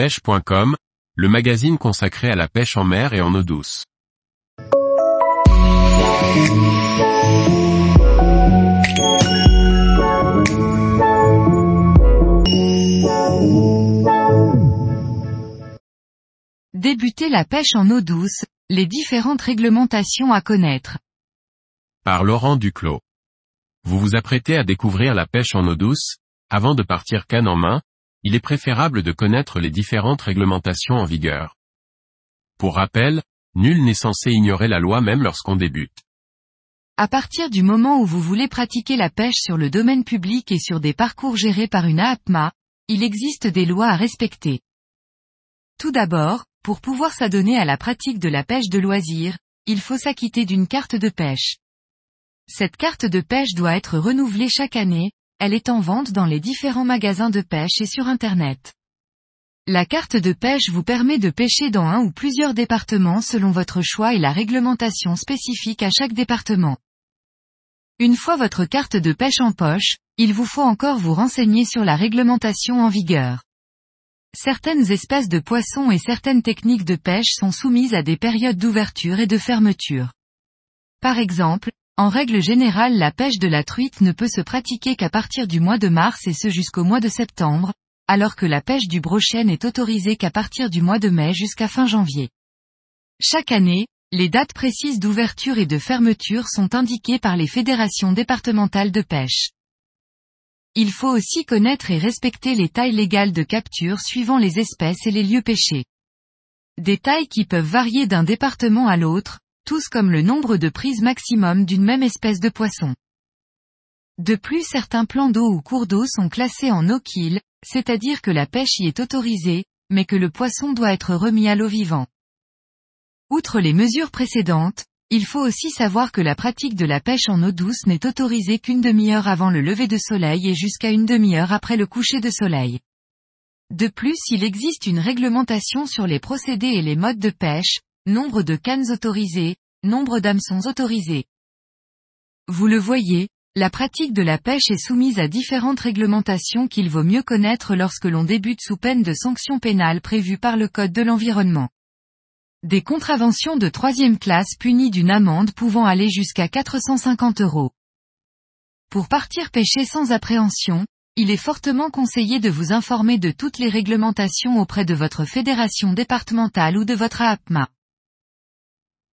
pêche.com, le magazine consacré à la pêche en mer et en eau douce. Débuter la pêche en eau douce, les différentes réglementations à connaître. Par Laurent Duclos. Vous vous apprêtez à découvrir la pêche en eau douce, avant de partir canne en main, il est préférable de connaître les différentes réglementations en vigueur. Pour rappel, nul n'est censé ignorer la loi même lorsqu'on débute. À partir du moment où vous voulez pratiquer la pêche sur le domaine public et sur des parcours gérés par une AAPMA, il existe des lois à respecter. Tout d'abord, pour pouvoir s'adonner à la pratique de la pêche de loisir, il faut s'acquitter d'une carte de pêche. Cette carte de pêche doit être renouvelée chaque année, elle est en vente dans les différents magasins de pêche et sur Internet. La carte de pêche vous permet de pêcher dans un ou plusieurs départements selon votre choix et la réglementation spécifique à chaque département. Une fois votre carte de pêche en poche, il vous faut encore vous renseigner sur la réglementation en vigueur. Certaines espèces de poissons et certaines techniques de pêche sont soumises à des périodes d'ouverture et de fermeture. Par exemple, en règle générale la pêche de la truite ne peut se pratiquer qu'à partir du mois de mars et ce jusqu'au mois de septembre, alors que la pêche du brochet n'est autorisée qu'à partir du mois de mai jusqu'à fin janvier. Chaque année, les dates précises d'ouverture et de fermeture sont indiquées par les fédérations départementales de pêche. Il faut aussi connaître et respecter les tailles légales de capture suivant les espèces et les lieux pêchés. Des tailles qui peuvent varier d'un département à l'autre, tous comme le nombre de prises maximum d'une même espèce de poisson. De plus certains plans d'eau ou cours d'eau sont classés en no-kill, c'est-à-dire que la pêche y est autorisée, mais que le poisson doit être remis à l'eau vivant. Outre les mesures précédentes, il faut aussi savoir que la pratique de la pêche en eau douce n'est autorisée qu'une demi-heure avant le lever de soleil et jusqu'à une demi-heure après le coucher de soleil. De plus il existe une réglementation sur les procédés et les modes de pêche, nombre de cannes autorisées, nombre d'hameçons autorisés. Vous le voyez, la pratique de la pêche est soumise à différentes réglementations qu'il vaut mieux connaître lorsque l'on débute sous peine de sanctions pénales prévues par le Code de l'environnement. Des contraventions de troisième classe punies d'une amende pouvant aller jusqu'à 450 euros. Pour partir pêcher sans appréhension, il est fortement conseillé de vous informer de toutes les réglementations auprès de votre fédération départementale ou de votre APMA.